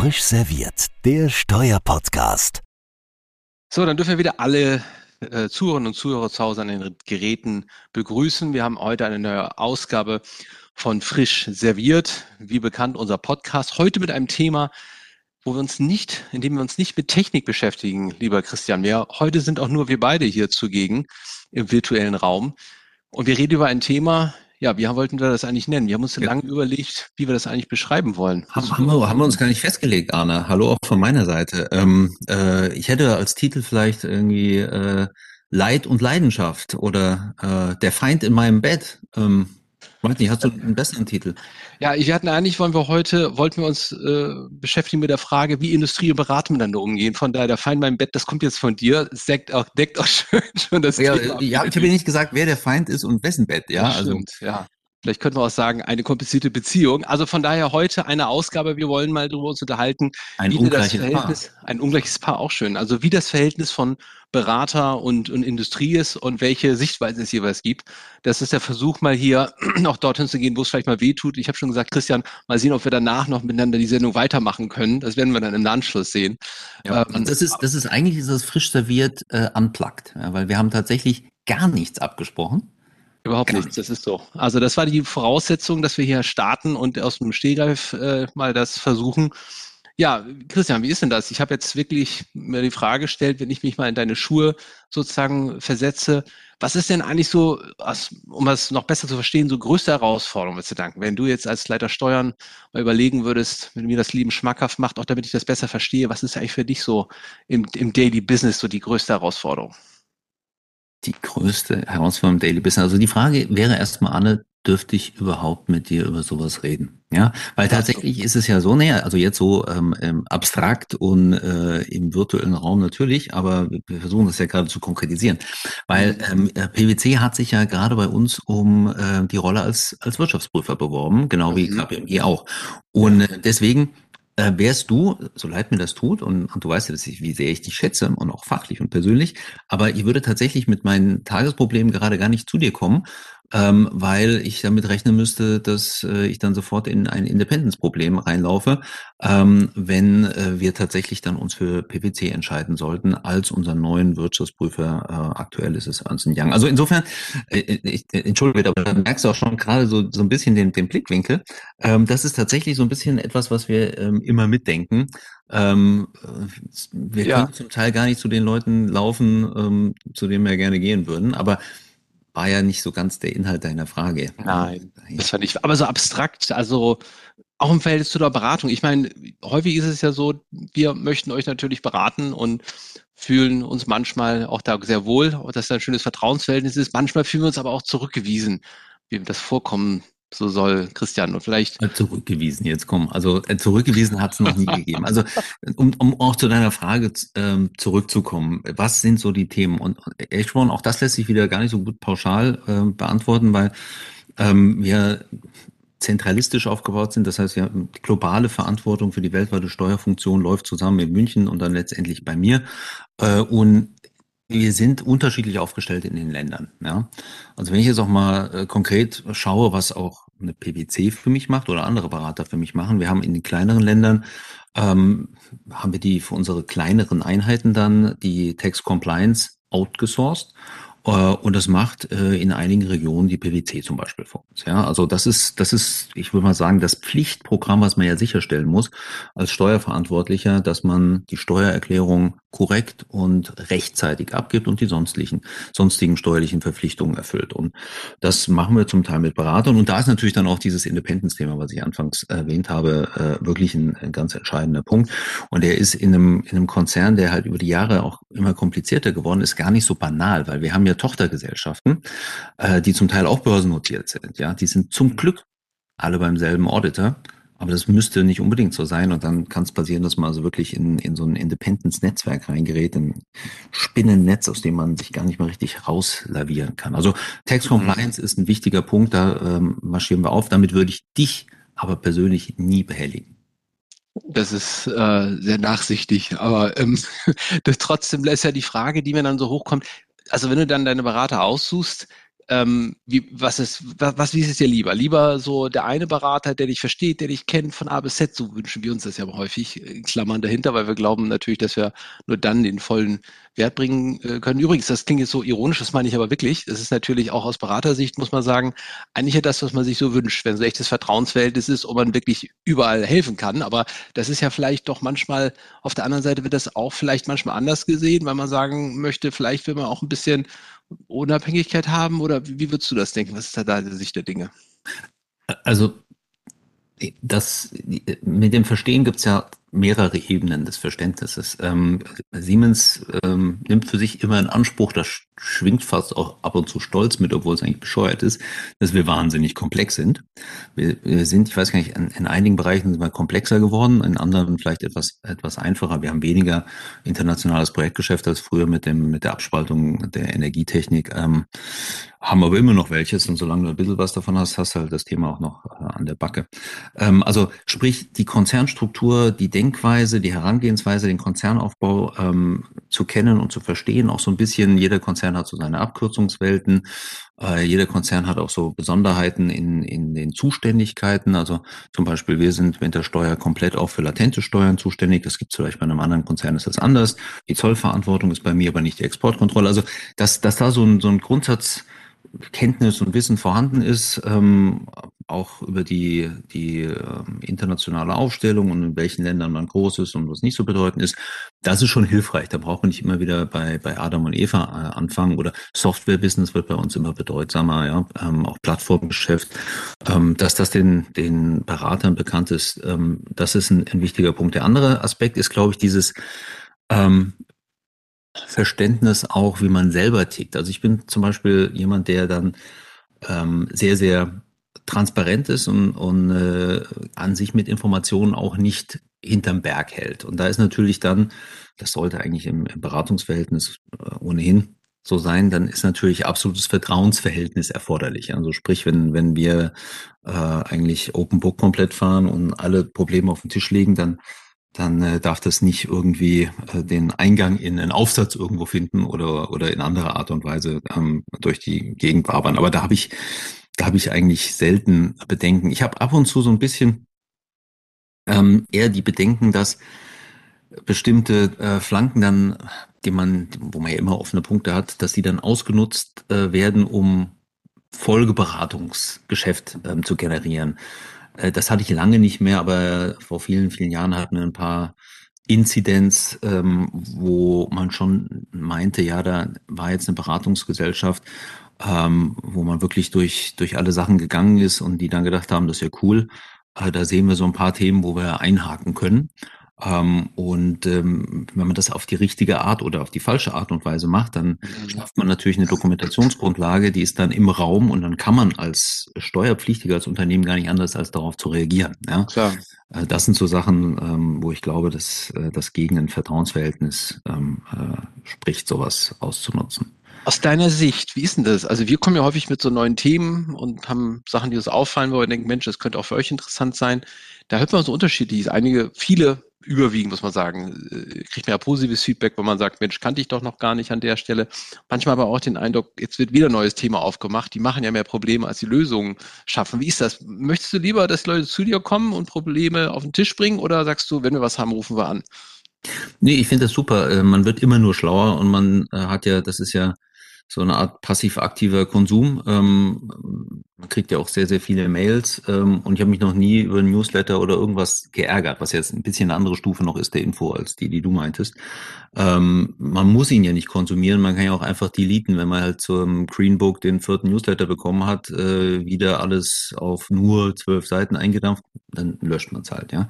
Frisch serviert, der Steuerpodcast. So, dann dürfen wir wieder alle äh, Zuhörerinnen und Zuhörer zu Hause an den Geräten begrüßen. Wir haben heute eine neue Ausgabe von Frisch serviert, wie bekannt unser Podcast. Heute mit einem Thema, wo wir uns nicht, in dem wir uns nicht mit Technik beschäftigen, lieber Christian. Wir, heute sind auch nur wir beide hier zugegen im virtuellen Raum. Und wir reden über ein Thema, ja, wie wollten wir das eigentlich nennen? Wir haben uns ja. lange überlegt, wie wir das eigentlich beschreiben wollen. Haben, haben, wir, haben wir uns gar nicht festgelegt, Arne. Hallo auch von meiner Seite. Ähm, äh, ich hätte als Titel vielleicht irgendwie äh, Leid und Leidenschaft oder äh, Der Feind in meinem Bett. Ähm, Nicht, hast du einen besseren Titel? Ja, wir hatten eigentlich, wollen wir heute, wollten wir uns äh, beschäftigen mit der Frage, wie Industrie und Beratung miteinander umgehen. Von daher, der Feind beim Bett, das kommt jetzt von dir, das deckt auch, deckt auch schön schon das ja, Thema. Ja, ich habe ja nicht gesagt, wer der Feind ist und wessen Bett, ja. Das also. Stimmt, ja. Vielleicht könnten wir auch sagen, eine komplizierte Beziehung. Also von daher heute eine Ausgabe. Wir wollen mal darüber uns unterhalten. Ein ungleiches Paar. Ein ungleiches Paar auch schön. Also wie das Verhältnis von Berater und, und Industrie ist und welche Sichtweisen es jeweils gibt. Das ist der Versuch, mal hier auch dorthin zu gehen, wo es vielleicht mal weh tut. Ich habe schon gesagt, Christian, mal sehen, ob wir danach noch miteinander die Sendung weitermachen können. Das werden wir dann im Anschluss sehen. Ja, ähm, das ist, das ist eigentlich dieses frisch serviert äh, unplugged, ja, weil wir haben tatsächlich gar nichts abgesprochen. Überhaupt nichts, das ist so. Also das war die Voraussetzung, dass wir hier starten und aus dem Stehgreif äh, mal das versuchen. Ja, Christian, wie ist denn das? Ich habe jetzt wirklich mir die Frage gestellt, wenn ich mich mal in deine Schuhe sozusagen versetze, was ist denn eigentlich so, um das noch besser zu verstehen, so größte Herausforderung zu danken? Wenn du jetzt als Leiter Steuern mal überlegen würdest, wenn mir das Leben schmackhaft macht, auch damit ich das besser verstehe, was ist eigentlich für dich so im, im Daily Business so die größte Herausforderung? Die größte Herausforderung im Daily Business. Also die Frage wäre erstmal, Anne, dürfte ich überhaupt mit dir über sowas reden? Ja, weil tatsächlich ist es ja so näher, also jetzt so ähm, ähm, abstrakt und äh, im virtuellen Raum natürlich, aber wir versuchen das ja gerade zu konkretisieren, weil mhm. ähm, äh, PwC hat sich ja gerade bei uns um äh, die Rolle als als Wirtschaftsprüfer beworben, genau wie mhm. KPMG auch. Und äh, deswegen äh, wärst du, so leid mir das tut, und, und du weißt ja, ich, wie sehr ich dich schätze und auch fachlich und persönlich, aber ich würde tatsächlich mit meinen Tagesproblemen gerade gar nicht zu dir kommen, ähm, weil ich damit rechnen müsste, dass äh, ich dann sofort in ein Independence-Problem reinlaufe, ähm, wenn äh, wir tatsächlich dann uns für PwC entscheiden sollten als unseren neuen Wirtschaftsprüfer. Äh, aktuell ist es Ernst Young. Also insofern, äh, äh ich, äh, entschuldige, aber da merkst du auch schon gerade so, so ein bisschen den, den Blickwinkel. Ähm, das ist tatsächlich so ein bisschen etwas, was wir ähm, immer mitdenken. Ähm, wir ja. können zum Teil gar nicht zu den Leuten laufen, ähm, zu denen wir gerne gehen würden, aber war ja nicht so ganz der Inhalt deiner Frage. Nein, das war nicht, aber so abstrakt, also auch im Verhältnis zu der Beratung. Ich meine, häufig ist es ja so, wir möchten euch natürlich beraten und fühlen uns manchmal auch da sehr wohl, dass da ein schönes Vertrauensverhältnis ist. Manchmal fühlen wir uns aber auch zurückgewiesen, wie das vorkommen so soll Christian und vielleicht. Äh, zurückgewiesen, jetzt komm. Also äh, zurückgewiesen hat es noch nie gegeben. Also um, um auch zu deiner Frage ähm, zurückzukommen, was sind so die Themen? Und echt schon, auch das lässt sich wieder gar nicht so gut pauschal äh, beantworten, weil ähm, wir zentralistisch aufgebaut sind. Das heißt, wir haben die globale Verantwortung für die weltweite Steuerfunktion läuft zusammen in München und dann letztendlich bei mir. Äh, und wir sind unterschiedlich aufgestellt in den Ländern. Ja? Also wenn ich jetzt auch mal äh, konkret schaue, was auch eine PwC für mich macht oder andere Berater für mich machen, wir haben in den kleineren Ländern ähm, haben wir die für unsere kleineren Einheiten dann die Tax Compliance outgesourced und das macht äh, in einigen Regionen die PwC zum Beispiel für uns. Ja, also das ist, das ist, ich würde mal sagen, das Pflichtprogramm, was man ja sicherstellen muss als Steuerverantwortlicher, dass man die Steuererklärung korrekt und rechtzeitig abgibt und die sonstigen, sonstigen steuerlichen Verpflichtungen erfüllt. Und das machen wir zum Teil mit Beratern. Und da ist natürlich dann auch dieses Independence-Thema, was ich anfangs erwähnt habe, äh, wirklich ein, ein ganz entscheidender Punkt. Und der ist in einem, in einem Konzern, der halt über die Jahre auch immer komplizierter geworden ist, gar nicht so banal, weil wir haben ja Tochtergesellschaften, äh, die zum Teil auch börsennotiert sind. Ja, die sind zum Glück alle beim selben Auditor. Aber das müsste nicht unbedingt so sein. Und dann kann es passieren, dass man also wirklich in, in so ein Independence-Netzwerk reingerät, ein Spinnennetz, aus dem man sich gar nicht mehr richtig rauslavieren kann. Also Tax mhm. Compliance mhm. ist ein wichtiger Punkt, da ähm, marschieren wir auf. Damit würde ich dich aber persönlich nie behelligen. Das ist äh, sehr nachsichtig, aber ähm, das trotzdem ist ja die Frage, die mir dann so hochkommt. Also wenn du dann deine Berater aussuchst, ähm, wie, was ist, was, wie ist es dir lieber? Lieber so der eine Berater, der dich versteht, der dich kennt von A bis Z, so wünschen wir uns das ja häufig, in Klammern dahinter, weil wir glauben natürlich, dass wir nur dann den vollen Wert bringen äh, können. Übrigens, das klingt jetzt so ironisch, das meine ich aber wirklich. Das ist natürlich auch aus Beratersicht, muss man sagen, eigentlich ja das, was man sich so wünscht, wenn so echtes Vertrauensverhältnis ist und man wirklich überall helfen kann. Aber das ist ja vielleicht doch manchmal, auf der anderen Seite wird das auch vielleicht manchmal anders gesehen, weil man sagen möchte, vielleicht will man auch ein bisschen Unabhängigkeit haben oder wie würdest du das denken? Was ist da deine Sicht der Dinge? Also das mit dem Verstehen gibt es ja mehrere Ebenen des Verständnisses. Ähm, Siemens ähm, nimmt für sich immer in Anspruch, das schwingt fast auch ab und zu stolz mit, obwohl es eigentlich bescheuert ist, dass wir wahnsinnig komplex sind. Wir, wir sind, ich weiß gar nicht, in, in, einigen Bereichen sind wir komplexer geworden, in anderen vielleicht etwas, etwas einfacher. Wir haben weniger internationales Projektgeschäft als früher mit dem, mit der Abspaltung der Energietechnik. Ähm, haben aber immer noch welches und solange du ein bisschen was davon hast, hast du halt das Thema auch noch äh, an der Backe. Ähm, also sprich, die Konzernstruktur, die Denkweise, die Herangehensweise, den Konzernaufbau ähm, zu kennen und zu verstehen, auch so ein bisschen, jeder Konzern hat so seine Abkürzungswelten, äh, jeder Konzern hat auch so Besonderheiten in, in den Zuständigkeiten, also zum Beispiel wir sind mit der Steuer komplett auch für latente Steuern zuständig, das gibt es vielleicht bei einem anderen Konzern ist das anders, die Zollverantwortung ist bei mir aber nicht die Exportkontrolle, also dass, dass da so ein, so ein Grundsatz Kenntnis und Wissen vorhanden ist, ähm, auch über die, die ähm, internationale Aufstellung und in welchen Ländern man groß ist und was nicht so bedeutend ist, das ist schon hilfreich. Da braucht man nicht immer wieder bei, bei Adam und Eva äh, anfangen oder Software-Business wird bei uns immer bedeutsamer, ja, ähm, auch Plattformgeschäft. Ähm, dass das den, den Beratern bekannt ist, ähm, das ist ein, ein wichtiger Punkt. Der andere Aspekt ist, glaube ich, dieses ähm, Verständnis auch, wie man selber tickt. Also ich bin zum Beispiel jemand, der dann ähm, sehr, sehr transparent ist und, und äh, an sich mit Informationen auch nicht hinterm Berg hält. Und da ist natürlich dann, das sollte eigentlich im, im Beratungsverhältnis äh, ohnehin so sein, dann ist natürlich absolutes Vertrauensverhältnis erforderlich. Also sprich, wenn, wenn wir äh, eigentlich Open Book komplett fahren und alle Probleme auf den Tisch legen, dann dann äh, darf das nicht irgendwie äh, den Eingang in einen Aufsatz irgendwo finden oder oder in anderer Art und Weise ähm, durch die Gegend wabern. Aber da habe ich da habe ich eigentlich selten Bedenken. Ich habe ab und zu so ein bisschen ähm, eher die Bedenken, dass bestimmte äh, Flanken dann, die man, wo man ja immer offene Punkte hat, dass die dann ausgenutzt äh, werden, um Folgeberatungsgeschäft ähm, zu generieren. Äh, das hatte ich lange nicht mehr, aber vor vielen, vielen Jahren hatten wir ein paar Inzidenz, ähm, wo man schon meinte, ja, da war jetzt eine Beratungsgesellschaft, ähm, wo man wirklich durch, durch alle Sachen gegangen ist und die dann gedacht haben, das ist ja cool. Äh, da sehen wir so ein paar Themen, wo wir einhaken können. Ähm, und ähm, wenn man das auf die richtige Art oder auf die falsche Art und Weise macht, dann mhm. schafft man natürlich eine Dokumentationsgrundlage, die ist dann im Raum und dann kann man als Steuerpflichtiger, als Unternehmen gar nicht anders, als darauf zu reagieren. Ja? Klar. Äh, das sind so Sachen, ähm, wo ich glaube, dass äh, das gegen ein Vertrauensverhältnis ähm, äh, spricht, sowas auszunutzen. Aus deiner Sicht, wie ist denn das? Also wir kommen ja häufig mit so neuen Themen und haben Sachen, die uns auffallen, wo wir denken, Mensch, das könnte auch für euch interessant sein. Da hört man so unterschiedlich. Einige, viele überwiegend, muss man sagen, äh, kriegt man ja positives Feedback, wenn man sagt, Mensch, kannte ich doch noch gar nicht an der Stelle. Manchmal aber auch den Eindruck, jetzt wird wieder ein neues Thema aufgemacht. Die machen ja mehr Probleme, als die Lösungen schaffen. Wie ist das? Möchtest du lieber, dass Leute zu dir kommen und Probleme auf den Tisch bringen oder sagst du, wenn wir was haben, rufen wir an? Nee, ich finde das super. Äh, man wird immer nur schlauer und man äh, hat ja, das ist ja so eine Art passiv-aktiver Konsum. Ähm, man kriegt ja auch sehr, sehr viele Mails ähm, und ich habe mich noch nie über ein Newsletter oder irgendwas geärgert, was jetzt ein bisschen eine andere Stufe noch ist der Info als die, die du meintest. Ähm, man muss ihn ja nicht konsumieren, man kann ja auch einfach deleten, wenn man halt zum Greenbook den vierten Newsletter bekommen hat, äh, wieder alles auf nur zwölf Seiten eingedampft, dann löscht man es halt, ja.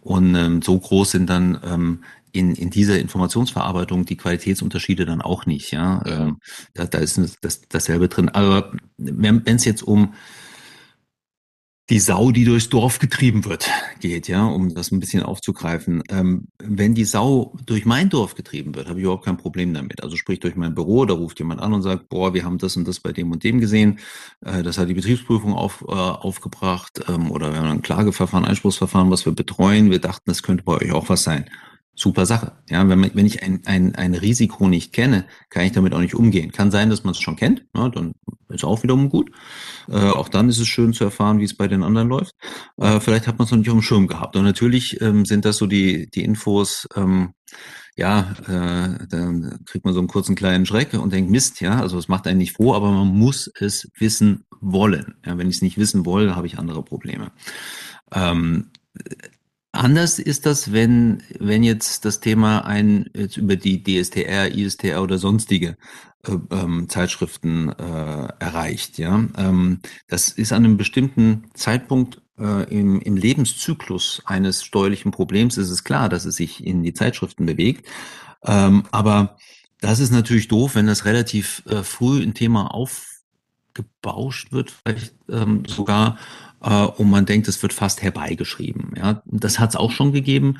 Und ähm, so groß sind dann ähm, in, in dieser Informationsverarbeitung die Qualitätsunterschiede dann auch nicht. Ja. Ähm, da, da ist das, dasselbe drin. Aber wenn es jetzt um die Sau, die durchs Dorf getrieben wird, geht, ja, um das ein bisschen aufzugreifen. Ähm, wenn die Sau durch mein Dorf getrieben wird, habe ich überhaupt kein Problem damit. Also sprich durch mein Büro, da ruft jemand an und sagt, boah, wir haben das und das bei dem und dem gesehen. Äh, das hat die Betriebsprüfung auf, äh, aufgebracht ähm, oder wir haben ein Klageverfahren, Einspruchsverfahren, was wir betreuen. Wir dachten, das könnte bei euch auch was sein super Sache. Ja, wenn, wenn ich ein, ein, ein Risiko nicht kenne, kann ich damit auch nicht umgehen. Kann sein, dass man es schon kennt, ja, dann ist auch wiederum gut. Äh, auch dann ist es schön zu erfahren, wie es bei den anderen läuft. Äh, vielleicht hat man es noch nicht auf dem Schirm gehabt. Und natürlich ähm, sind das so die, die Infos, ähm, ja, äh, dann kriegt man so einen kurzen kleinen Schreck und denkt, Mist, ja, also es macht einen nicht froh, aber man muss es wissen wollen. Ja, wenn ich es nicht wissen will, habe ich andere Probleme. Ähm, Anders ist das, wenn, wenn jetzt das Thema ein, jetzt über die DSTR, ISTR oder sonstige äh, ähm, Zeitschriften äh, erreicht. Ja, ähm, Das ist an einem bestimmten Zeitpunkt äh, im, im Lebenszyklus eines steuerlichen Problems ist es klar, dass es sich in die Zeitschriften bewegt. Ähm, aber das ist natürlich doof, wenn das relativ äh, früh ein Thema aufgebauscht wird, vielleicht ähm, sogar äh, und man denkt, es wird fast herbeigeschrieben. Ja, das hat es auch schon gegeben.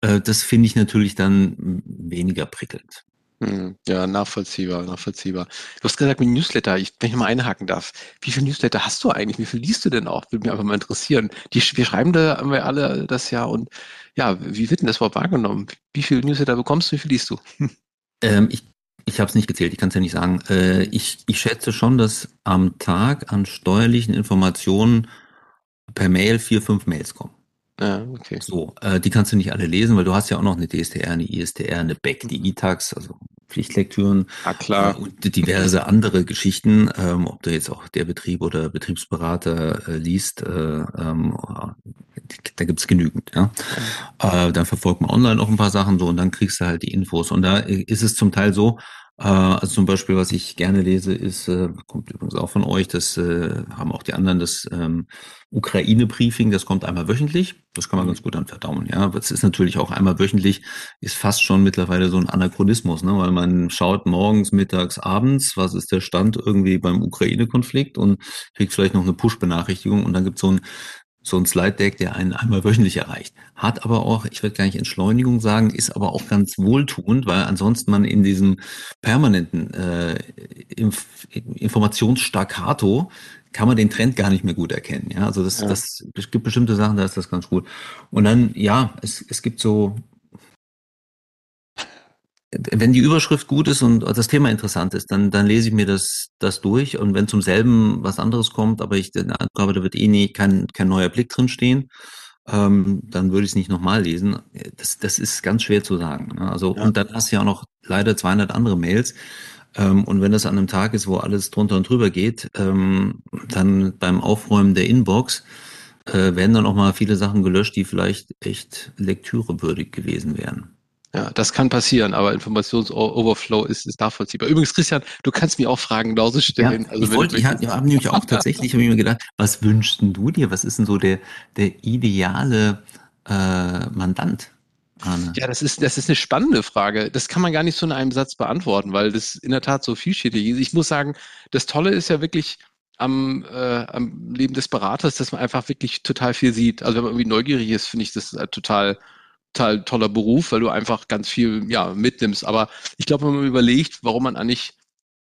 Äh, das finde ich natürlich dann weniger prickelnd. Hm, ja, nachvollziehbar, nachvollziehbar. Du hast gesagt mit Newsletter, ich, wenn ich mal einhaken darf. Wie viele Newsletter hast du eigentlich? Wie viel liest du denn auch? Würde mich einfach mal interessieren. Die, wir schreiben da wir alle das Jahr und ja, wie wird denn das überhaupt wahrgenommen? Wie viele Newsletter bekommst du? Wie viel liest du? Ähm, ich ich habe es nicht gezählt, ich kann es ja nicht sagen. Äh, ich, ich schätze schon, dass am Tag an steuerlichen Informationen per Mail vier, fünf Mails kommen. Ja, okay. So, äh, die kannst du nicht alle lesen, weil du hast ja auch noch eine DSTR, eine ISTR, eine BEC, die ITAX, also Pflichtlektüren ah, klar. Äh, und diverse andere Geschichten, ähm, ob du jetzt auch der Betrieb oder Betriebsberater äh, liest, äh, ähm, da gibt's genügend. Ja? Äh, dann verfolgt man online auch ein paar Sachen so und dann kriegst du halt die Infos. Und da ist es zum Teil so, äh, also zum Beispiel, was ich gerne lese, ist, äh, kommt übrigens auch von euch, das äh, haben auch die anderen, das ähm, Ukraine-Briefing, das kommt einmal wöchentlich. Das kann man ganz gut dann verdauen. Ja, das ist natürlich auch einmal wöchentlich, ist fast schon mittlerweile so ein Anachronismus, ne? weil man schaut morgens, mittags, abends, was ist der Stand irgendwie beim Ukraine-Konflikt und kriegt vielleicht noch eine Push-Benachrichtigung und dann gibt es so ein so ein Slide-Deck, der einen einmal wöchentlich erreicht. Hat aber auch, ich würde gar nicht Entschleunigung sagen, ist aber auch ganz wohltuend, weil ansonsten man in diesem permanenten äh, Inf Informationsstaccato kann man den Trend gar nicht mehr gut erkennen. Ja, also das, ja. das es gibt bestimmte Sachen, da ist das ganz gut. Und dann, ja, es, es gibt so wenn die Überschrift gut ist und das Thema interessant ist, dann, dann lese ich mir das, das durch. Und wenn zum selben was anderes kommt, aber ich glaube, da wird eh nie kein, kein neuer Blick drin stehen, ähm, dann würde ich es nicht nochmal lesen. Das, das ist ganz schwer zu sagen. Ne? Also, ja. und dann hast du ja auch noch leider 200 andere Mails. Ähm, und wenn das an einem Tag ist, wo alles drunter und drüber geht, ähm, dann beim Aufräumen der Inbox, äh, werden dann auch mal viele Sachen gelöscht, die vielleicht echt lektürewürdig gewesen wären. Ja, das kann passieren, aber Informationsoverflow ist, ist nachvollziehbar. Übrigens, Christian, du kannst mir auch Fragen genauso stellen. Ja, also ich wollte, ich habe hab nämlich auch tatsächlich, habe ich mir gedacht, was wünschst du dir? Was ist denn so der, der ideale äh, Mandant? Arne? Ja, das ist, das ist eine spannende Frage. Das kann man gar nicht so in einem Satz beantworten, weil das in der Tat so vielschichtig ist. Ich muss sagen, das Tolle ist ja wirklich, am, äh, am Leben des Beraters, dass man einfach wirklich total viel sieht. Also wenn man irgendwie neugierig ist, finde ich das total total toller Beruf, weil du einfach ganz viel ja, mitnimmst. Aber ich glaube, wenn man überlegt, warum man eigentlich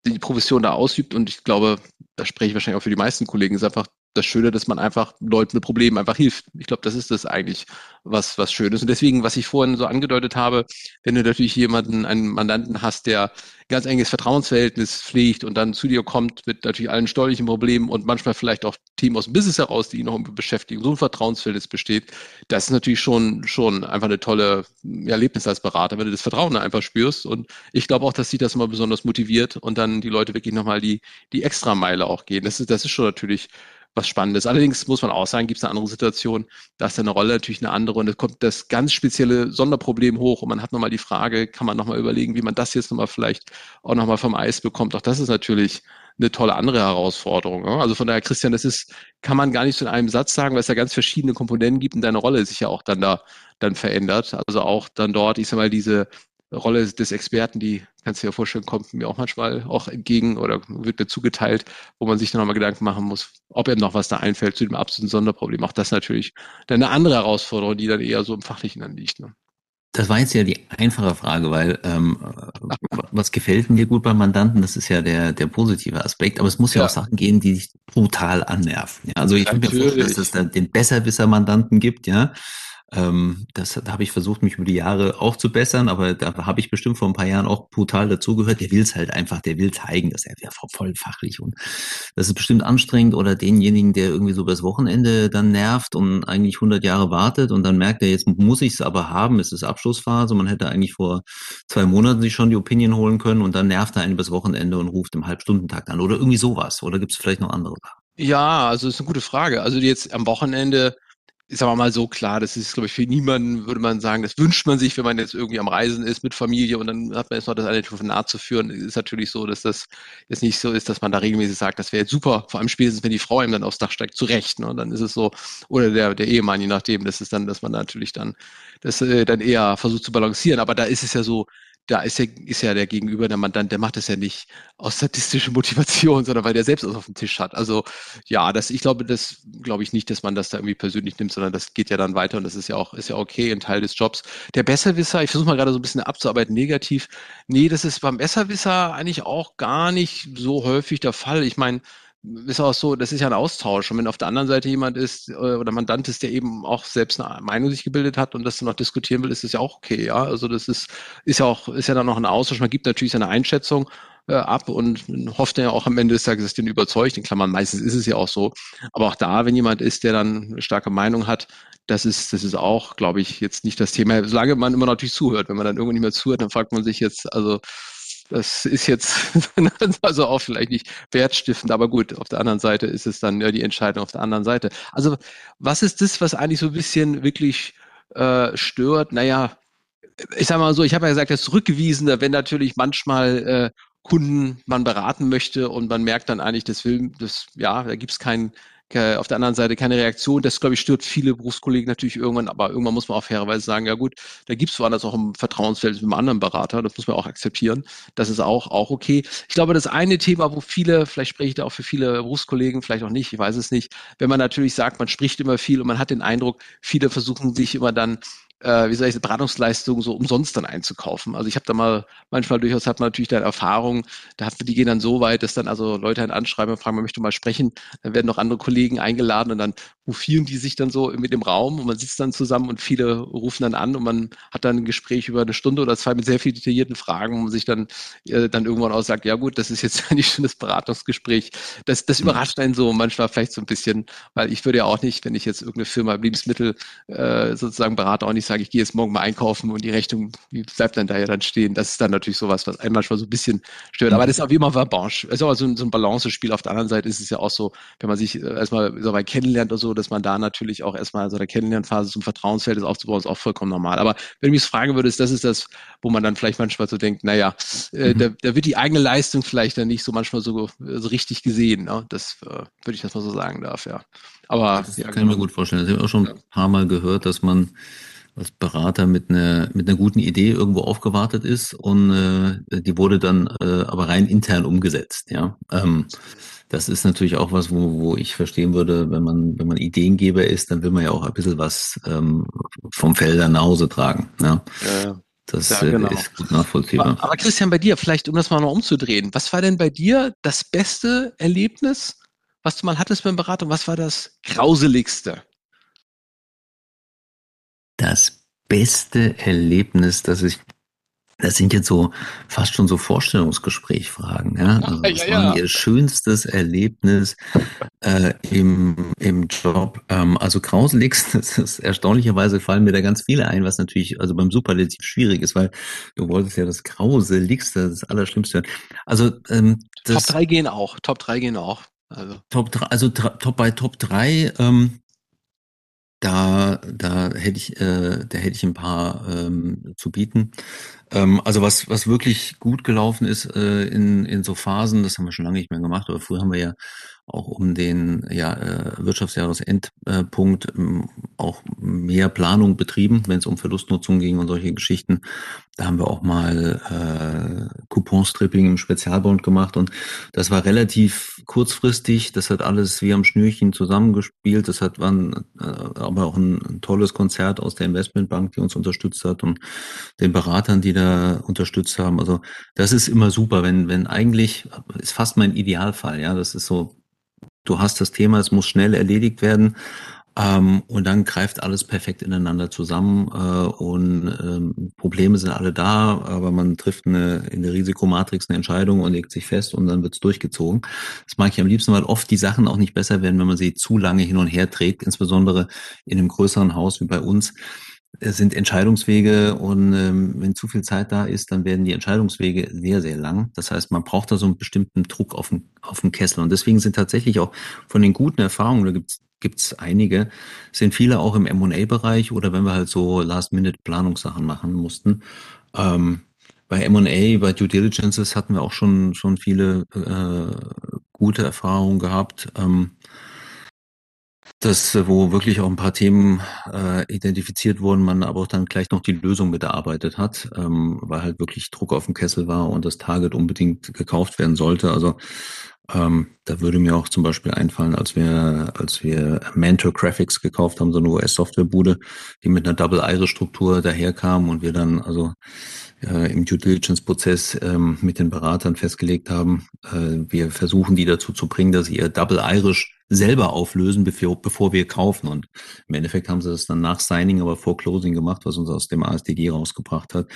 die Profession da ausübt, und ich glaube, da spreche ich wahrscheinlich auch für die meisten Kollegen, ist einfach das Schöne, dass man einfach Leuten mit Problemen einfach hilft. Ich glaube, das ist das eigentlich, was, was Schönes. Und deswegen, was ich vorhin so angedeutet habe, wenn du natürlich jemanden, einen Mandanten hast, der ganz enges Vertrauensverhältnis pflegt und dann zu dir kommt mit natürlich allen steuerlichen Problemen und manchmal vielleicht auch Team aus dem Business heraus, die ihn noch beschäftigen, so ein Vertrauensverhältnis besteht, das ist natürlich schon, schon einfach eine tolle Erlebnis als Berater, wenn du das Vertrauen einfach spürst. Und ich glaube auch, dass sie das immer besonders motiviert und dann die Leute wirklich nochmal die, die Extrameile auch gehen. Das ist, das ist schon natürlich was Spannendes. Allerdings muss man auch sagen, gibt es eine andere Situation, da ist eine Rolle natürlich eine andere und es kommt das ganz spezielle Sonderproblem hoch und man hat nochmal die Frage, kann man nochmal überlegen, wie man das jetzt nochmal vielleicht auch nochmal vom Eis bekommt. Auch das ist natürlich eine tolle andere Herausforderung. Also von daher, Christian, das ist, kann man gar nicht so in einem Satz sagen, weil es ja ganz verschiedene Komponenten gibt und deine Rolle sich ja auch dann da dann verändert. Also auch dann dort, ich sag mal, diese Rolle des Experten, die kannst du dir ja vorstellen, kommt mir auch manchmal auch entgegen oder wird mir zugeteilt, wo man sich dann nochmal Gedanken machen muss, ob eben noch was da einfällt zu dem absoluten Sonderproblem. Auch das natürlich eine andere Herausforderung, die dann eher so im Fachlichen dann liegt. Ne? Das war jetzt ja die einfache Frage, weil ähm, was gefällt mir gut beim Mandanten, das ist ja der, der positive Aspekt, aber es muss ja, ja. auch Sachen gehen, die dich brutal annerven. Ja? Also ich kann mir vorstellen, dass es da den Besserwisser-Mandanten gibt, ja, Ähm, das da habe ich versucht, mich über die Jahre auch zu bessern, aber da habe ich bestimmt vor ein paar Jahren auch brutal dazugehört. Der will es halt einfach, der will zeigen, dass er wäre voll fachlich und das ist bestimmt anstrengend oder denjenigen, der irgendwie so übers Wochenende dann nervt und eigentlich 100 Jahre wartet und dann merkt er, jetzt muss ich es aber haben, es ist Abschlussphase, man hätte eigentlich vor zwei Monaten sich schon die Opinion holen können und dann nervt er einen übers Wochenende und ruft im Halbstundentakt an oder irgendwie sowas oder gibt es vielleicht noch andere? Ja, also ist eine gute Frage. Also jetzt am Wochenende ist aber mal so klar, das ist, glaube ich, für niemanden, würde man sagen, das wünscht man sich, wenn man jetzt irgendwie am Reisen ist mit Familie und dann hat man jetzt noch das eine Telefonat zu führen. Ist natürlich so, dass das jetzt nicht so ist, dass man da regelmäßig sagt, das wäre jetzt super, vor allem spätestens, wenn die Frau ihm dann aufs Dach steigt, zurecht. Ne? Und dann ist es so, oder der, der Ehemann, je nachdem, das ist dann, dass man natürlich dann das äh, dann eher versucht zu balancieren. Aber da ist es ja so, da ist ja, ist ja der Gegenüber, der Mandant, der macht das ja nicht aus statistischer Motivation, sondern weil der selbst was auf dem Tisch hat. Also ja, das, ich glaube, das glaube ich nicht, dass man das da irgendwie persönlich nimmt, sondern das geht ja dann weiter und das ist ja auch, ist ja okay, ein Teil des Jobs. Der Besserwisser, ich versuche mal gerade so ein bisschen abzuarbeiten, negativ. Nee, das ist beim Besserwisser eigentlich auch gar nicht so häufig der Fall. Ich meine, ist auch so, das ist ja ein Austausch. Und wenn auf der anderen Seite jemand ist äh, oder Mandant ist, der eben auch selbst eine Meinung sich gebildet hat und das dann noch diskutieren will, ist das ja auch okay, ja. Also das ist, ist ja auch, ist ja dann noch ein Austausch. Man gibt natürlich seine Einschätzung äh, ab und hofft ja auch am Ende des Tages, dass den überzeugt. In Klammern, meistens ist es ja auch so. Aber auch da, wenn jemand ist, der dann eine starke Meinung hat, das ist, das ist auch, glaube ich, jetzt nicht das Thema. Solange man immer natürlich zuhört. Wenn man dann irgendwann nicht mehr zuhört, dann fragt man sich jetzt, also das ist jetzt also auch vielleicht nicht wertstiftend, aber gut, auf der anderen Seite ist es dann ja die Entscheidung auf der anderen Seite. Also was ist das, was eigentlich so ein bisschen wirklich äh, stört? Naja, ich sage mal so, ich habe ja gesagt, das Zurückgewiesene, wenn natürlich manchmal äh, Kunden man beraten möchte und man merkt dann eigentlich, das will, das, ja, da gibt es keinen auf der anderen Seite keine Reaktion. Das, glaube ich, stört viele Berufskollegen natürlich irgendwann, aber irgendwann muss man auch fairerweise sagen, ja gut, da gibt es woanders auch ein Vertrauensfeld mit einem anderen Berater, das muss man auch akzeptieren. Das ist auch, auch okay. Ich glaube, das eine Thema, wo viele, vielleicht spreche ich da auch für viele Berufskollegen, vielleicht auch nicht, ich weiß es nicht, wenn man natürlich sagt, man spricht immer viel und man hat den Eindruck, viele versuchen sich immer dann äh, wie soll ich Beratungsleistungen so umsonst dann einzukaufen. Also ich habe da mal, manchmal durchaus hat man natürlich da Erfahrung, da hat, die gehen dann so weit, dass dann also Leute einen anschreiben und fragen, man möchte mal sprechen, dann werden noch andere Kollegen eingeladen und dann rufieren die sich dann so mit dem Raum und man sitzt dann zusammen und viele rufen dann an und man hat dann ein Gespräch über eine Stunde oder zwei mit sehr viel detaillierten Fragen und sich dann, äh, dann irgendwann auch sagt, ja gut, das ist jetzt ein schönes Beratungsgespräch. Das, das mhm. überrascht einen so manchmal vielleicht so ein bisschen, weil ich würde ja auch nicht, wenn ich jetzt irgendeine Firma Lebensmittel äh, sozusagen berate, auch nicht sage, ich gehe jetzt morgen mal einkaufen und die Rechnung die bleibt dann da ja dann stehen. Das ist dann natürlich sowas, was einen manchmal so ein bisschen stört. Aber das ist auch wie immer Verbranche. Es ist auch so ein, so ein Balance-Spiel. Auf der anderen Seite ist es ja auch so, wenn man sich äh, erstmal so weit kennenlernt oder so, dass man da natürlich auch erstmal so der Kennenlernphase zum Vertrauensfeld aufzubauen, ist auch vollkommen normal. Aber wenn du mich fragen würdest, das ist das, wo man dann vielleicht manchmal so denkt, naja, äh, mhm. da, da wird die eigene Leistung vielleicht dann nicht so manchmal so, so richtig gesehen. Ne? Das äh, würde ich das mal so sagen darf, ja. Aber das ja, kann genau. ich mir gut vorstellen. Das habe ich auch schon ein paar Mal gehört, dass man als Berater mit einer mit einer guten Idee irgendwo aufgewartet ist und äh, die wurde dann äh, aber rein intern umgesetzt. Ja, ähm, das ist natürlich auch was, wo, wo ich verstehen würde, wenn man wenn man Ideengeber ist, dann will man ja auch ein bisschen was ähm, vom Felder nach Hause tragen. Ja. ja. Das ja, genau. ist gut nachvollziehbar. Aber, aber Christian, bei dir, vielleicht um das mal noch umzudrehen, was war denn bei dir das beste Erlebnis, was du mal hattest beim Beratung? Was war das grauseligste? Das beste Erlebnis, das ich das sind jetzt so fast schon so Vorstellungsgesprächfragen. Ja? Also was ja, ja. war Ihr schönstes Erlebnis äh, im, im Job? Ähm, also grauseligst, das ist erstaunlicherweise fallen mir da ganz viele ein, was natürlich also beim Superlativ schwierig ist, weil du wolltest ja das grauseligste, das Allerschlimmste. Also ähm, das, Top 3 gehen auch, Top 3 gehen auch. Also Top 3, also Top bei Top 3, ähm, da, da hätte ich, äh, da hätte ich ein paar ähm, zu bieten. Ähm, also was, was wirklich gut gelaufen ist äh, in, in so Phasen, das haben wir schon lange nicht mehr gemacht, aber früher haben wir ja auch um den ja, äh, Wirtschaftsjahresendpunkt ähm, auch mehr Planung betrieben, wenn es um Verlustnutzung ging und solche Geschichten. Da haben wir auch mal äh, Couponstripping im Spezialbond gemacht und das war relativ kurzfristig. Das hat alles wie am Schnürchen zusammengespielt. Das hat war ein, äh, aber auch ein, ein tolles Konzert aus der Investmentbank, die uns unterstützt hat und den Beratern, die da unterstützt haben. Also das ist immer super, wenn wenn eigentlich ist fast mein Idealfall. Ja, das ist so du hast das Thema, es muss schnell erledigt werden Ähm, und dann greift alles perfekt ineinander zusammen äh, und ähm, Probleme sind alle da, aber man trifft eine, in der Risikomatrix eine Entscheidung und legt sich fest und dann wird's durchgezogen. Das mag ich am liebsten, weil oft die Sachen auch nicht besser werden, wenn man sie zu lange hin und her trägt, insbesondere in einem größeren Haus wie bei uns sind Entscheidungswege und ähm, wenn zu viel Zeit da ist, dann werden die Entscheidungswege sehr, sehr lang. Das heißt, man braucht da so einen bestimmten Druck auf den, auf den Kessel. Und deswegen sind tatsächlich auch von den guten Erfahrungen, da gibt's gibt's einige, sind viele auch im M&A-Bereich oder wenn wir halt so Last-Minute-Planungssachen machen mussten. Ähm, bei M&A, bei Due Diligences hatten wir auch schon, schon viele äh, gute Erfahrungen gehabt. Ähm, das, wo wirklich auch ein paar Themen äh, identifiziert wurden, man aber auch dann gleich noch die Lösung mitgearbeitet hat, ähm, weil halt wirklich Druck auf dem Kessel war und das Target unbedingt gekauft werden sollte. Also ähm, da würde mir auch zum Beispiel einfallen, als wir, als wir Mentor Graphics gekauft haben, so eine US-Softwarebude, die mit einer Double-Ire-Struktur daherkam und wir dann also äh, im Due Diligence-Prozess ähm, mit den Beratern festgelegt haben, äh, wir versuchen die dazu zu bringen, dass ihr Double Irish selber auflösen, bevor, bevor wir kaufen. Und im Endeffekt haben sie das dann nach Signing, aber vor Closing gemacht, was uns aus dem ASDG rausgebracht hat.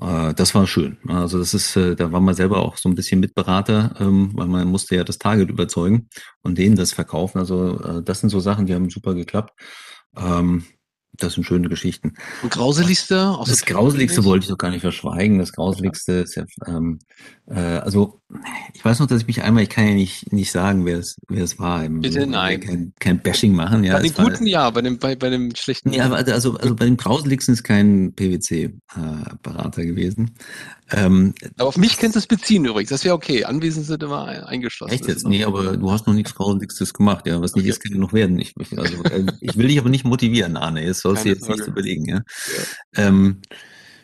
Äh, das war schön. Also das ist, äh, da war man selber auch so ein bisschen Mitberater, ähm, weil man musste ja das Target überzeugen und denen das verkaufen. Also äh, das sind so Sachen, die haben super geklappt. Ähm, das sind schöne Geschichten. Und Grauseligste? Das Grauseligste wollte ich doch gar nicht verschweigen. Das Grauseligste ist ja, ähm, äh, also ich weiß noch, dass ich mich einmal, ich kann ja nicht, nicht sagen, wer es, wer es war. Bitte nein. Kein, kein Bashing machen. Ja, bei den guten war, ja, bei dem, bei, bei dem schlechten. Ja, also, also bei dem Grauseligsten ist kein PwC-Berater äh, gewesen. Ähm, aber auf mich kennst du es beziehen übrigens. Das wäre okay. Anwesend sind immer eingeschlossen. Echt jetzt? Nee, aber du hast noch nichts Grauseligstes gemacht. Ja, was nicht okay. ist, kann noch werden. Ich, also, äh, ich will dich aber nicht motivieren, Arne. Jetzt sollst du jetzt nichts überlegen. Ja. ja. Ähm,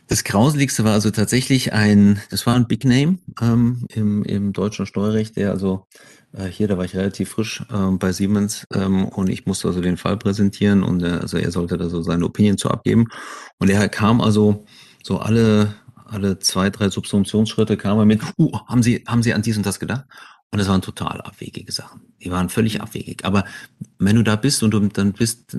das Grauseligste war also tatsächlich ein, das war ein Big Name ähm, im, im deutschen Steuerrecht, der also äh, hier, da war ich relativ frisch äh, bei Siemens ähm, und ich musste also den Fall präsentieren und äh, also er sollte da so seine Opinion zu abgeben. Und er kam also so alle alle zwei, drei Subsumptionsschritte kam er mit, uh, haben Sie, haben Sie an dies und das gedacht? Und das waren total abwegige Sachen. Die waren völlig abwegig. Aber wenn du da bist und du dann bist äh,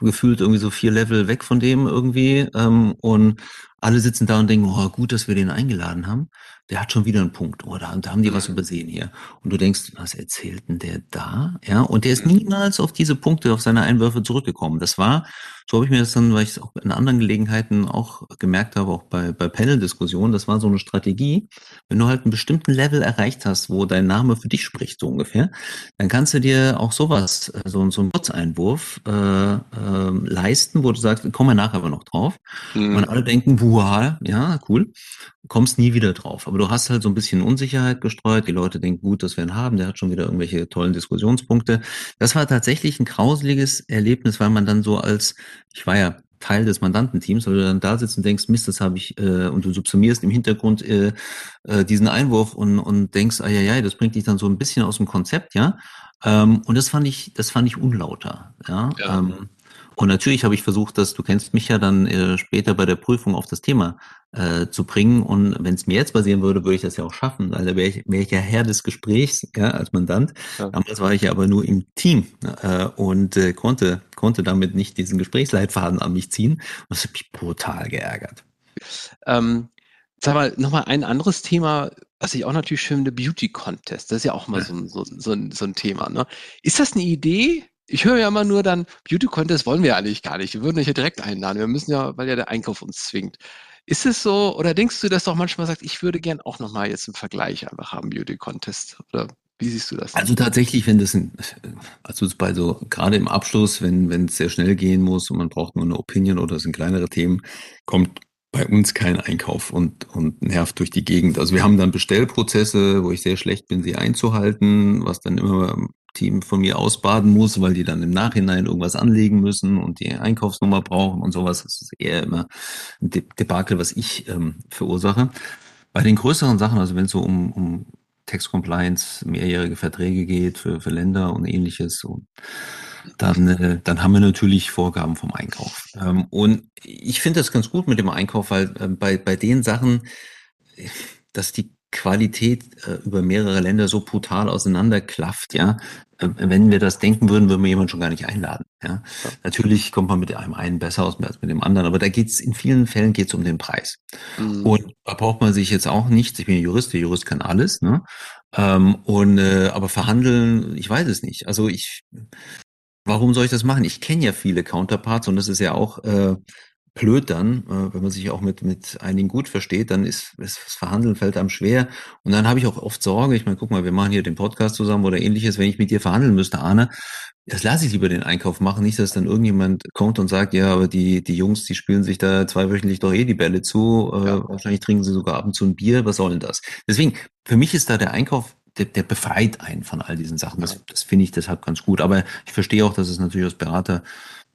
gefühlt irgendwie so vier Level weg von dem irgendwie ähm, und alle sitzen da und denken, oh, gut, dass wir den eingeladen haben. Der hat schon wieder einen Punkt. Oder oh, da haben die was übersehen hier. Und du denkst, was erzählt denn der da? Ja, und der ist niemals auf diese Punkte, auf seine Einwürfe zurückgekommen. Das war, so habe ich mir das dann, weil ich es auch in anderen Gelegenheiten auch gemerkt habe, auch bei, bei Panel-Diskussionen, das war so eine Strategie. Wenn du halt einen bestimmten Level erreicht hast, wo dein Name für dich spricht, so ungefähr, dann kannst du dir auch sowas, äh, so, so einen Kurzeinwurf äh, äh, leisten, wo du sagst, kommen wir nachher aber noch drauf. Mhm. Und alle denken, wow, ja, cool, kommst nie wieder drauf. Aber du hast halt so ein bisschen Unsicherheit gestreut. Die Leute denken, gut, dass wir ihn haben, der hat schon wieder irgendwelche tollen Diskussionspunkte. Das war tatsächlich ein grauseliges Erlebnis, weil man dann so als, ich war ja Teil des Mandantenteams, weil du dann da sitzt und denkst, Mist, das habe ich, äh, und du subsumierst im Hintergrund äh, äh, diesen Einwurf und, und denkst, ah ja, ja, das bringt dich dann so ein bisschen aus dem Konzept, ja. Ähm, und das fand ich, das fand ich unlauter, ja. ja. Ähm, und natürlich habe ich versucht, dass du kennst mich ja dann äh, später bei der Prüfung auf das Thema äh, zu bringen. Und wenn es mir jetzt passieren würde, würde ich das ja auch schaffen. Also wäre ich, wär ich ja Herr des Gesprächs, ja, als Mandant. Ja. Damals war ich ja aber nur im Team äh, und äh, konnte, konnte damit nicht diesen Gesprächsleitfaden an mich ziehen. Und das hat mich brutal geärgert. Ähm, sag mal, nochmal ein anderes Thema, was ich auch natürlich schön finde, Beauty Contest. Das ist ja auch mal so, so, so, ein, so ein Thema. Ne? Ist das eine Idee? Ich höre ja immer nur dann, Beauty Contest wollen wir eigentlich gar nicht. Wir würden euch ja direkt einladen. Wir müssen ja, weil ja der Einkauf uns zwingt. Ist es so, oder denkst du, dass doch manchmal sagt, ich würde gern auch nochmal jetzt einen Vergleich einfach haben, Beauty Contest? Oder wie siehst du das? Also tatsächlich, wenn das, ein, also bei so, gerade im Abschluss, wenn, wenn es sehr schnell gehen muss und man braucht nur eine Opinion oder es sind kleinere Themen, kommt bei uns kein Einkauf und, und nervt durch die Gegend. Also wir haben dann Bestellprozesse, wo ich sehr schlecht bin, sie einzuhalten, was dann immer Team von mir ausbaden muss, weil die dann im Nachhinein irgendwas anlegen müssen und die Einkaufsnummer brauchen und sowas. Das ist eher immer ein Debakel, was ich ähm, verursache. Bei den größeren Sachen, also wenn es so um, um Tax Compliance, mehrjährige Verträge geht für, für Länder und ähnliches, und dann, äh, dann haben wir natürlich Vorgaben vom Einkauf. Ähm, und ich finde das ganz gut mit dem Einkauf, weil äh, bei, bei den Sachen, dass die Qualität äh, über mehrere Länder so brutal auseinanderklafft, ja. Äh, wenn wir das denken würden, würden wir jemanden schon gar nicht einladen. Ja. ja. Natürlich kommt man mit einem einen besser aus als mit dem anderen, aber da geht's in vielen Fällen geht's um den Preis. Mhm. Und da braucht man sich jetzt auch nicht, ich bin Jurist, der Jurist kann alles, ne? Ähm, und äh, aber verhandeln, ich weiß es nicht. Also ich warum soll ich das machen? Ich kenne ja viele Counterparts und das ist ja auch äh, blöd dann, äh, wenn man sich auch mit, mit einigen gut versteht, dann ist das Verhandeln fällt einem schwer. Und dann habe ich auch oft Sorge, ich meine, guck mal, wir machen hier den Podcast zusammen oder ähnliches, wenn ich mit dir verhandeln müsste, Arne, das lasse ich lieber den Einkauf machen, nicht, dass dann irgendjemand kommt und sagt, ja, aber die, die Jungs, die spielen sich da zweiwöchentlich doch eh die Bälle zu, äh, ja. wahrscheinlich trinken sie sogar ab und zu ein Bier, was soll denn das? Deswegen, für mich ist da der Einkauf der, der befreit einen von all diesen Sachen. Das, das finde ich deshalb ganz gut. Aber ich verstehe auch, dass es natürlich aus Berater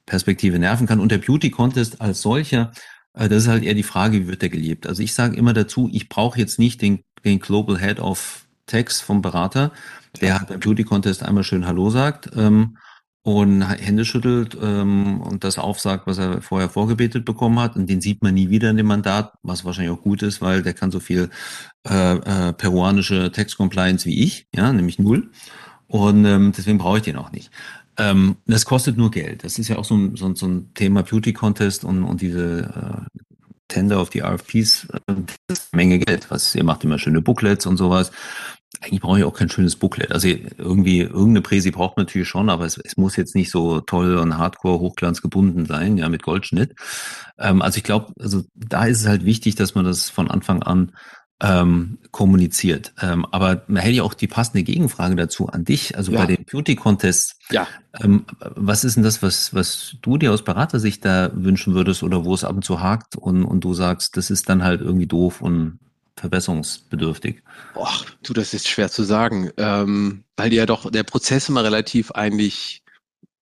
Perspektive nerven kann. Und der Beauty Contest als solcher, äh, das ist halt eher die Frage, wie wird der gelebt? Also ich sage immer dazu, ich brauche jetzt nicht den, den Global Head of Tax vom Berater, der halt beim Beauty Contest einmal schön Hallo sagt ähm, und Hände schüttelt ähm, und das aufsagt, was er vorher vorgebetet bekommen hat. Und den sieht man nie wieder in dem Mandat, was wahrscheinlich auch gut ist, weil der kann so viel äh, äh, peruanische Tax Compliance wie ich, ja, nämlich null. Und ähm, deswegen brauche ich den auch nicht. Ähm, das kostet nur Geld. Das ist ja auch so ein, so, so ein Thema Beauty Contest und, und diese äh, Tender auf die RFPs, äh, das ist eine Menge Geld. Was ihr macht immer schöne Booklets und sowas. Eigentlich brauche ich auch kein schönes Booklet. Also irgendwie irgendeine Präsi braucht man natürlich schon, aber es, es muss jetzt nicht so toll und Hardcore Hochglanz gebunden sein, ja mit Goldschnitt. Ähm, also ich glaube, also da ist es halt wichtig, dass man das von Anfang an ähm, kommuniziert. Ähm, aber man hätte ja auch die passende Gegenfrage dazu an dich. Also ja. bei den Beauty Contests, ja. ähm, was ist denn das, was, was du dir aus Beratersicht da wünschen würdest oder wo es ab und zu hakt und, und du sagst, das ist dann halt irgendwie doof und verbesserungsbedürftig? Boah, du, das ist schwer zu sagen, ähm, weil ja doch der Prozess immer relativ eigentlich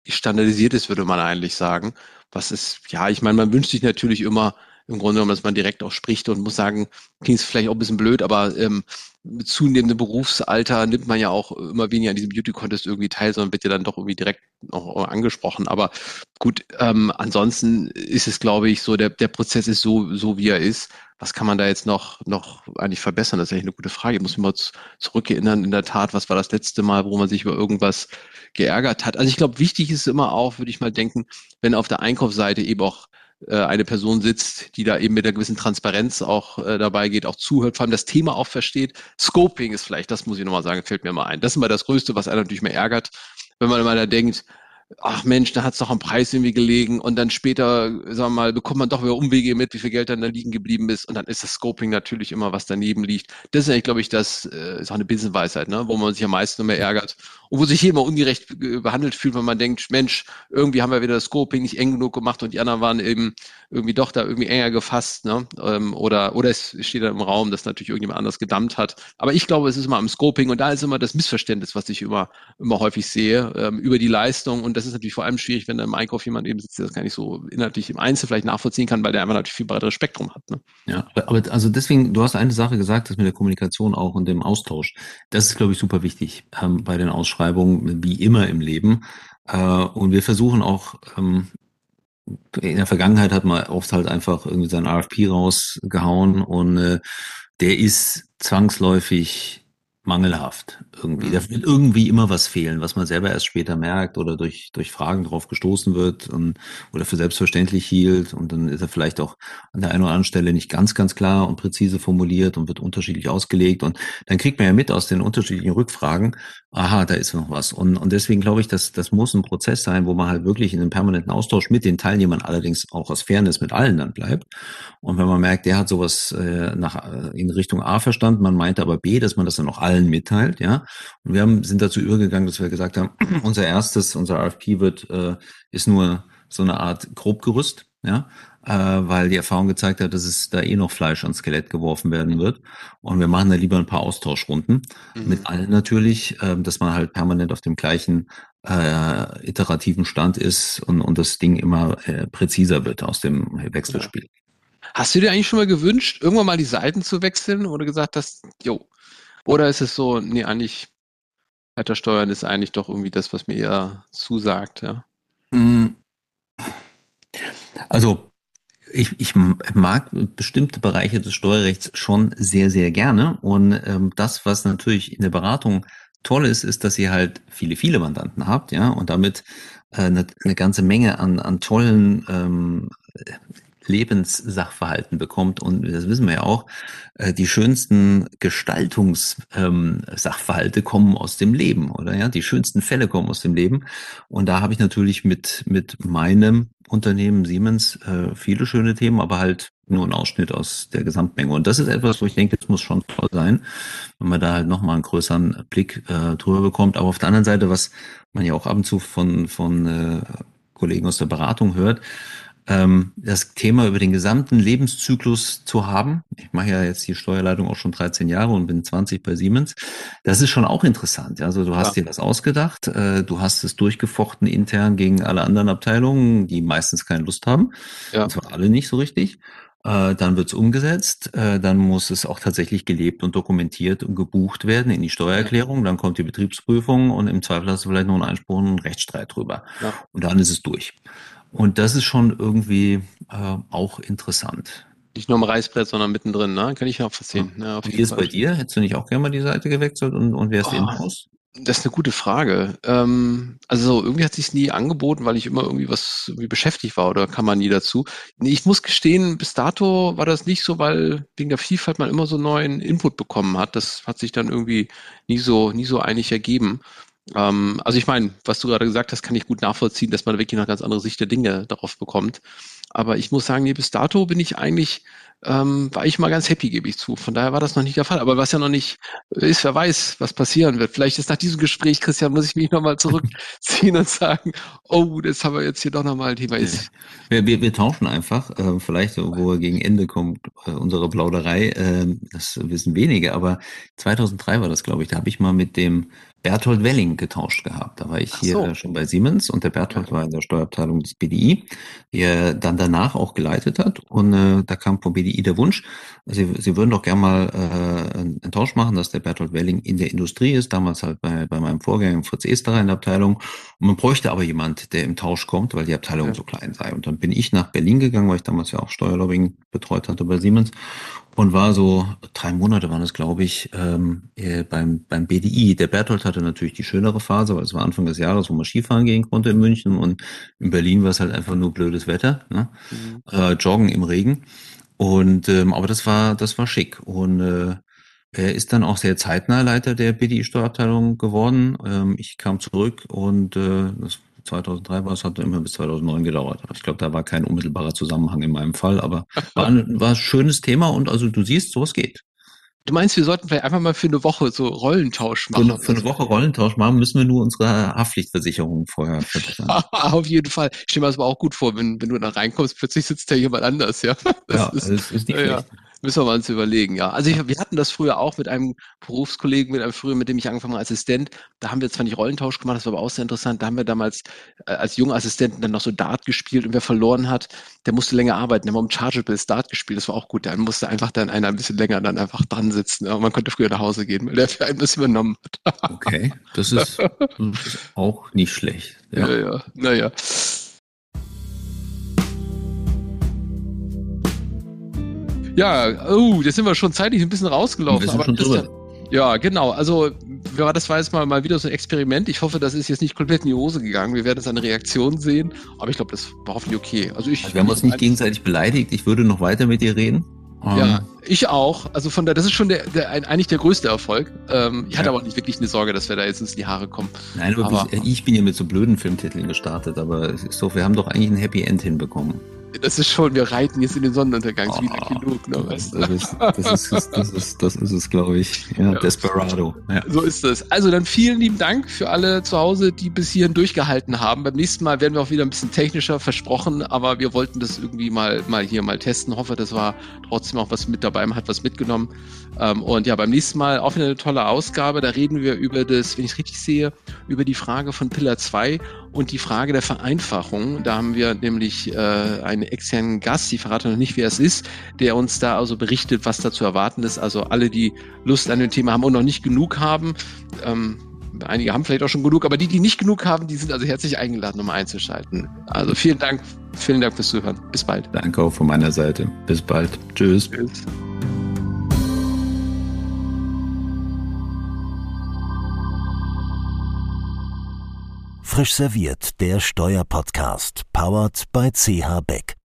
standardisiert ist, würde man eigentlich sagen. Was ist, ja, ich meine, man wünscht sich natürlich immer, im Grunde genommen, dass man direkt auch spricht und muss sagen, klingt vielleicht auch ein bisschen blöd, aber ähm, mit zunehmendem Berufsalter nimmt man ja auch immer weniger an diesem Beauty-Contest irgendwie teil, sondern wird ja dann doch irgendwie direkt noch angesprochen. Aber gut, ähm, ansonsten ist es, glaube ich, so, der, der Prozess ist so, so wie er ist. Was kann man da jetzt noch, noch eigentlich verbessern? Das ist eigentlich eine gute Frage. Ich muss mich mal zurückerinnern, in der Tat, was war das letzte Mal, wo man sich über irgendwas geärgert hat? Also ich glaube, wichtig ist immer auch, würde ich mal denken, wenn auf der Einkaufsseite eben auch äh, eine Person sitzt, die da eben mit einer gewissen Transparenz auch äh, dabei geht, auch zuhört, vor allem das Thema auch versteht. Scoping ist vielleicht, das muss ich nochmal sagen, fällt mir mal ein. Das ist immer das Größte, was einer natürlich mehr ärgert, wenn man immer da denkt, ach Mensch, da hat es doch am Preis irgendwie gelegen und dann später, sagen wir mal, bekommt man doch wieder Umwege mit, wie viel Geld dann da liegen geblieben ist und dann ist das Scoping natürlich immer, was daneben liegt. Das ist eigentlich, glaube ich, das äh, ist auch eine Businessweisheit, ne? wo man sich am meisten immer ärgert und wo sich hier immer ungerecht behandelt fühlt, wenn man denkt, Mensch, irgendwie haben wir wieder das Scoping nicht eng genug gemacht und die anderen waren eben irgendwie doch da irgendwie enger gefasst, ne? Ähm, oder, oder es steht dann im Raum, dass natürlich irgendjemand anders gedammt hat. Aber ich glaube, es ist immer am Scoping und da ist immer das Missverständnis, was ich immer, immer häufig sehe, ähm, über die Leistung und das ist natürlich vor allem schwierig, wenn da im Einkauf jemand eben sitzt, der das gar nicht so inhaltlich im Einzel vielleicht nachvollziehen kann, weil der einfach natürlich viel breiteres Spektrum hat. Ne? Ja, aber also deswegen, du hast eine Sache gesagt, das mit der Kommunikation auch und dem Austausch. Das ist, glaube ich, super wichtig ähm, bei den Ausschreibungen, wie immer im Leben. Äh, und wir versuchen auch, ähm, in der Vergangenheit hat man oft halt einfach irgendwie seinen RFP rausgehauen und äh, der ist zwangsläufig mangelhaft irgendwie. Mhm. Da wird irgendwie immer was fehlen, was man selber erst später merkt oder durch, durch Fragen drauf gestoßen wird und, oder für selbstverständlich hielt. Und dann ist er vielleicht auch an der einen oder anderen Stelle nicht ganz, ganz klar und präzise formuliert und wird unterschiedlich ausgelegt. Und dann kriegt man ja mit aus den unterschiedlichen Rückfragen, aha, da ist noch was. Und, und deswegen glaube ich, dass das muss ein Prozess sein, wo man halt wirklich in einem permanenten Austausch mit den Teilnehmern allerdings auch aus Fairness mit allen dann bleibt. Und wenn man merkt, der hat sowas äh, nach, äh, in Richtung A verstanden, man meinte aber B, dass man das dann auch allen mitteilt, ja. Und wir haben, sind dazu übergegangen, dass wir gesagt haben, unser erstes, unser RFP wird, äh, ist nur so eine Art Grobgerüst, ja äh, weil die Erfahrung gezeigt hat, dass es da eh noch Fleisch ans Skelett geworfen werden wird. Und wir machen da lieber ein paar Austauschrunden mhm. mit allen natürlich, äh, dass man halt permanent auf dem gleichen äh, iterativen Stand ist und, und das Ding immer äh, präziser wird aus dem Wechselspiel. Hast du dir eigentlich schon mal gewünscht, irgendwann mal die Seiten zu wechseln oder gesagt hast, jo, oder ist es so, nee, eigentlich weiter steuern ist eigentlich doch irgendwie das, was mir eher zusagt, ja? Mhm. Also Ich, ich mag bestimmte Bereiche des Steuerrechts schon sehr, sehr gerne. Und ähm, das, was natürlich in der Beratung toll ist, ist, dass ihr halt viele, viele Mandanten habt, ja, und damit äh, eine, eine ganze Menge an, an tollen ähm, Lebenssachverhalten bekommt. Und das wissen wir ja auch, äh, die schönsten Gestaltungssachverhalte ähm, kommen aus dem Leben, oder ja? Die schönsten Fälle kommen aus dem Leben. Und da habe ich natürlich mit, mit meinem Unternehmen Siemens äh, viele schöne Themen, aber halt nur ein Ausschnitt aus der Gesamtmenge. Und das ist etwas, wo ich denke, das muss schon toll sein, wenn man da halt nochmal einen größeren Blick äh, drüber bekommt. Aber auf der anderen Seite, was man ja auch ab und zu von, von äh, Kollegen aus der Beratung hört, ähm, das Thema über den gesamten Lebenszyklus zu haben. Ich mache ja jetzt die Steuerleitung auch schon 13 Jahre und bin 20 bei Siemens. Das ist schon auch interessant. Also du hast ja. dir was ausgedacht, äh, du hast es durchgefochten intern gegen alle anderen Abteilungen, die meistens keine Lust haben. Ja. Und zwar alle nicht so richtig. Äh, dann wird es umgesetzt, äh, dann muss es auch tatsächlich gelebt und dokumentiert und gebucht werden in die Steuererklärung, dann kommt die Betriebsprüfung und im Zweifel hast du vielleicht noch einen Einspruch und einen Rechtsstreit drüber. Ja. Und dann ist es durch. Und das ist schon irgendwie äh, auch interessant. Nicht nur am Reißbrett, sondern mittendrin, ne? Kann ich auch verstehen. Ja, auf wie ist es bei dir? Hättest du nicht auch gerne mal die Seite gewechselt und, und wärst oh, in-house? Das ist eine gute Frage. Ähm, also irgendwie hat sich nie angeboten, weil ich immer irgendwie was irgendwie beschäftigt war oder kam man nie dazu. Ich muss gestehen, bis dato war das nicht so, weil wegen der Vielfalt man immer so neuen Input bekommen hat. Das hat sich dann irgendwie nie so, nie so einig ergeben. Ähm, also ich meine, was du gerade gesagt hast, kann ich gut nachvollziehen, dass man wirklich eine ganz andere Sicht der Dinge darauf bekommt. Aber ich muss sagen, nee, bis dato bin ich eigentlich ähm, war ich mal ganz happy, gebe ich zu. Von daher war das noch nicht der Fall. Aber was ja noch nicht ist, wer weiß, was passieren wird. Vielleicht ist nach diesem Gespräch, Christian, muss ich mich nochmal zurückziehen und sagen, oh, das haben wir jetzt hier doch nochmal ein Thema. Ist. Wir, wir, wir tauschen einfach, äh, vielleicht, wo wir gegen Ende kommt, äh, unsere Plauderei, äh, das wissen wenige, aber 2003 war das, glaube ich, da habe ich mal mit dem Berthold Welling getauscht gehabt. Da war ich hier so. schon bei Siemens und der Berthold war in der Steuerabteilung des BDI, die er dann danach auch geleitet hat. Und äh, da kam vom BDI der Wunsch, Sie, Sie würden doch gerne mal äh, einen Tausch machen, dass der Berthold Welling in der Industrie ist, damals halt bei, bei meinem Vorgänger Fritz Esterer in der Abteilung. Und man bräuchte aber jemand, der im Tausch kommt, weil die Abteilung ja. so klein sei. Und dann bin ich nach Berlin gegangen, weil ich damals ja auch Steuerlobbying betreut hatte bei Siemens und war so drei Monate waren es, glaube ich, ähm, beim, beim BDI. Der Berthold hatte natürlich die schönere Phase, weil es war Anfang des Jahres, wo man Skifahren gehen konnte in München und in Berlin war es halt einfach nur blödes Wetter, ne? Mhm. Äh, Joggen im Regen. Und ähm, aber das war das war schick und äh, er ist dann auch sehr zeitnah Leiter der BDI-Steuerabteilung geworden. Ähm, ich kam zurück und äh, das 2003 war es, hat immer bis 2009 gedauert. Ich glaube, da war kein unmittelbarer Zusammenhang in meinem Fall, aber war ein, war ein schönes Thema und also du siehst, sowas geht. Du meinst, wir sollten vielleicht einfach mal für eine Woche so Rollentausch machen? Für eine, für eine Woche Rollentausch machen, müssen wir nur unsere Haftpflichtversicherung vorher verbessern. Auf jeden Fall. Ich stelle mir das aber auch gut vor, wenn, wenn du da reinkommst, plötzlich sitzt da jemand anders, ja. Das ja, ist, das ist nicht ja, schlecht. Müssen wir mal uns überlegen, ja. Also ich, wir hatten das früher auch mit einem Berufskollegen, mit einem früher, mit dem ich angefangen habe, Assistent. Da haben wir zwar nicht Rollentausch gemacht, das war aber auch sehr interessant. Da haben wir damals äh, als junge Assistenten dann noch so Dart gespielt und wer verloren hat, der musste länger arbeiten. Der haben um Chargeables Dart gespielt, das war auch gut. Dann musste einfach dann einer ein bisschen länger dann einfach dran sitzen. Ja. Und man konnte früher nach Hause gehen, weil der für einen das übernommen hat. okay, das ist, das ist auch nicht schlecht. Ja, ja, ja. naja. Ja, oh, jetzt sind wir schon zeitlich ein bisschen rausgelaufen. Wir sind schon drüber. Ja, genau. Also das war jetzt mal, mal wieder so ein Experiment. Ich hoffe, das ist jetzt nicht komplett in die Hose gegangen. Wir werden jetzt eine Reaktion sehen. Aber ich glaube, das war hoffentlich okay. Also ich, also wir haben uns nicht gegenseitig beleidigt. Ich würde noch weiter mit dir reden. Ja, ähm. ich auch. Also von der, das ist schon der, der eigentlich der größte Erfolg. Ähm, ich hatte ja. aber nicht wirklich eine Sorge, dass wir da jetzt ins die Haare kommen. Nein, aber, aber ich, ich, bin ja mit so blöden Filmtiteln gestartet, aber so, wir haben doch eigentlich ein Happy End hinbekommen. Das ist schon, wir reiten jetzt in den Sonnenuntergang oh, wieder genug. Ne, das, das, ist, das, ist, das, ist, das ist es, glaube ich. Ja, ja. Desperado. Ja. So ist es. Also dann vielen lieben Dank für alle zu Hause, die bis hierhin durchgehalten haben. Beim nächsten Mal werden wir auch wieder ein bisschen technischer versprochen, aber wir wollten das irgendwie mal, mal hier mal testen. Hoffe, das war trotzdem auch was mit dabei. Man hat was mitgenommen. Ähm, und ja, beim nächsten Mal auch wieder eine tolle Ausgabe. Da reden wir über das, wenn ich es richtig sehe, über die Frage von Pillar 2 und die Frage der Vereinfachung. Da haben wir nämlich äh, einen externen Gast, ich verrate noch nicht, wer es ist, der uns da also berichtet, was da zu erwarten ist. Also alle, die Lust an dem Thema haben und noch nicht genug haben, ähm, einige haben vielleicht auch schon genug, aber die, die nicht genug haben, die sind also herzlich eingeladen, um einzuschalten. Also vielen Dank Vielen Dank fürs Zuhören. Bis bald. Danke auch von meiner Seite. Bis bald. Tschüss. Tschüss. Frisch serviert, der Steuerpodcast, powered by CH Beck.